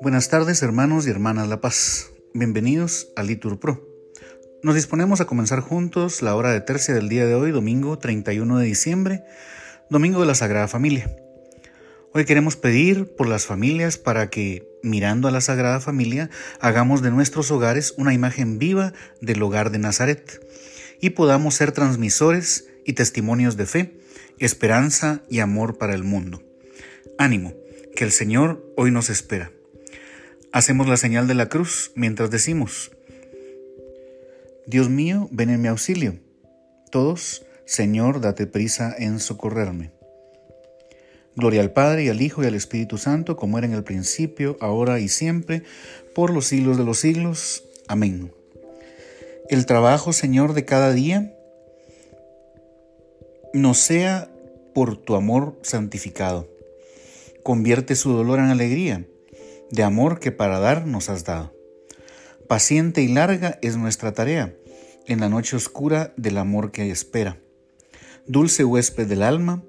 Buenas tardes hermanos y hermanas La Paz. Bienvenidos a Litur Pro. Nos disponemos a comenzar juntos la hora de tercia del día de hoy, domingo 31 de diciembre, domingo de la Sagrada Familia. Hoy queremos pedir por las familias para que, mirando a la Sagrada Familia, hagamos de nuestros hogares una imagen viva del hogar de Nazaret y podamos ser transmisores y testimonios de fe, esperanza y amor para el mundo. Ánimo, que el Señor hoy nos espera. Hacemos la señal de la cruz mientras decimos, Dios mío, ven en mi auxilio. Todos, Señor, date prisa en socorrerme. Gloria al Padre y al Hijo y al Espíritu Santo, como era en el principio, ahora y siempre, por los siglos de los siglos. Amén. El trabajo, Señor, de cada día no sea por tu amor santificado. Convierte su dolor en alegría de amor que para dar nos has dado. Paciente y larga es nuestra tarea en la noche oscura del amor que espera. Dulce huésped del alma,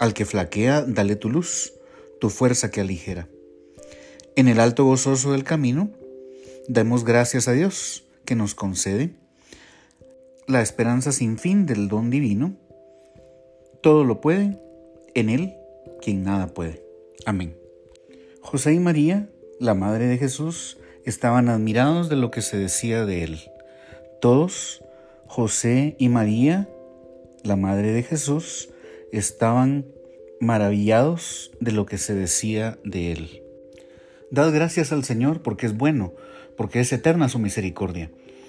al que flaquea, dale tu luz, tu fuerza que aligera. En el alto gozoso del camino, demos gracias a Dios que nos concede la esperanza sin fin del don divino. Todo lo puede en Él quien nada puede. Amén. José y María, la Madre de Jesús, estaban admirados de lo que se decía de él. Todos, José y María, la Madre de Jesús, estaban maravillados de lo que se decía de él. Dad gracias al Señor porque es bueno, porque es eterna su misericordia.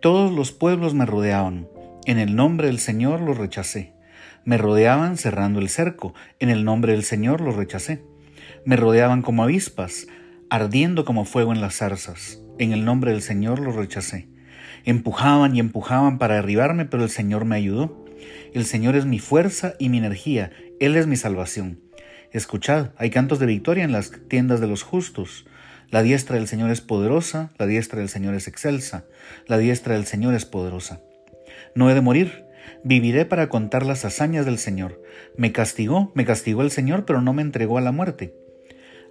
Todos los pueblos me rodeaban. En el nombre del Señor los rechacé. Me rodeaban cerrando el cerco. En el nombre del Señor los rechacé. Me rodeaban como avispas, ardiendo como fuego en las zarzas. En el nombre del Señor los rechacé. Empujaban y empujaban para derribarme, pero el Señor me ayudó. El Señor es mi fuerza y mi energía. Él es mi salvación. Escuchad, hay cantos de victoria en las tiendas de los justos. La diestra del Señor es poderosa, la diestra del Señor es excelsa, la diestra del Señor es poderosa. No he de morir, viviré para contar las hazañas del Señor. Me castigó, me castigó el Señor, pero no me entregó a la muerte.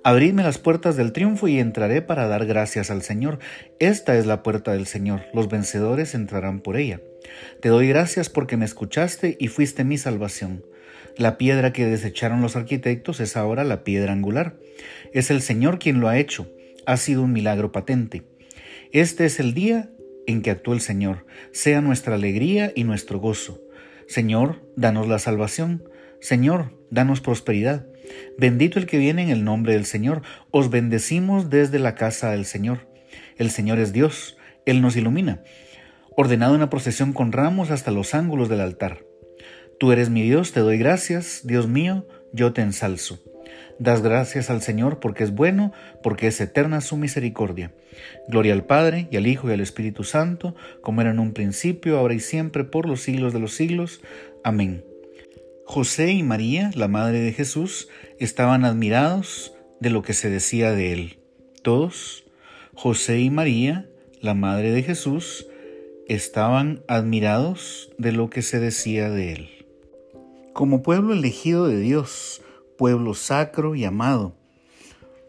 Abridme las puertas del triunfo y entraré para dar gracias al Señor. Esta es la puerta del Señor, los vencedores entrarán por ella. Te doy gracias porque me escuchaste y fuiste mi salvación. La piedra que desecharon los arquitectos es ahora la piedra angular. Es el Señor quien lo ha hecho ha sido un milagro patente. Este es el día en que actuó el Señor, sea nuestra alegría y nuestro gozo. Señor, danos la salvación. Señor, danos prosperidad. Bendito el que viene en el nombre del Señor. Os bendecimos desde la casa del Señor. El Señor es Dios, Él nos ilumina. Ordenado una procesión con ramos hasta los ángulos del altar. Tú eres mi Dios, te doy gracias, Dios mío, yo te ensalzo. Das gracias al Señor porque es bueno, porque es eterna su misericordia. Gloria al Padre, y al Hijo, y al Espíritu Santo, como era en un principio, ahora y siempre, por los siglos de los siglos. Amén. José y María, la Madre de Jesús, estaban admirados de lo que se decía de él. Todos, José y María, la Madre de Jesús, estaban admirados de lo que se decía de él. Como pueblo elegido de Dios, pueblo sacro y amado.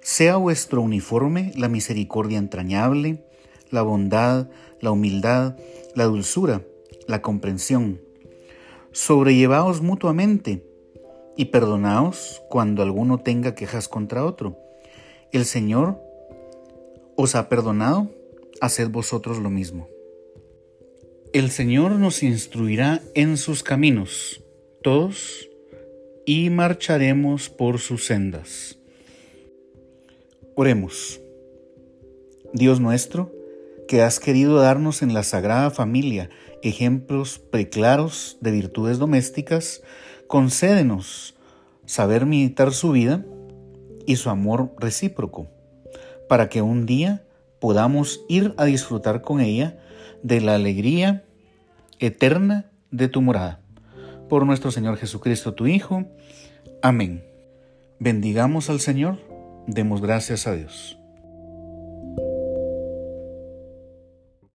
Sea vuestro uniforme la misericordia entrañable, la bondad, la humildad, la dulzura, la comprensión. Sobrellevaos mutuamente y perdonaos cuando alguno tenga quejas contra otro. El Señor os ha perdonado, haced vosotros lo mismo. El Señor nos instruirá en sus caminos. Todos y marcharemos por sus sendas. Oremos. Dios nuestro, que has querido darnos en la Sagrada Familia ejemplos preclaros de virtudes domésticas, concédenos saber meditar su vida y su amor recíproco, para que un día podamos ir a disfrutar con ella de la alegría eterna de tu morada. Por nuestro Señor Jesucristo, tu Hijo. Amén. Bendigamos al Señor, demos gracias a Dios.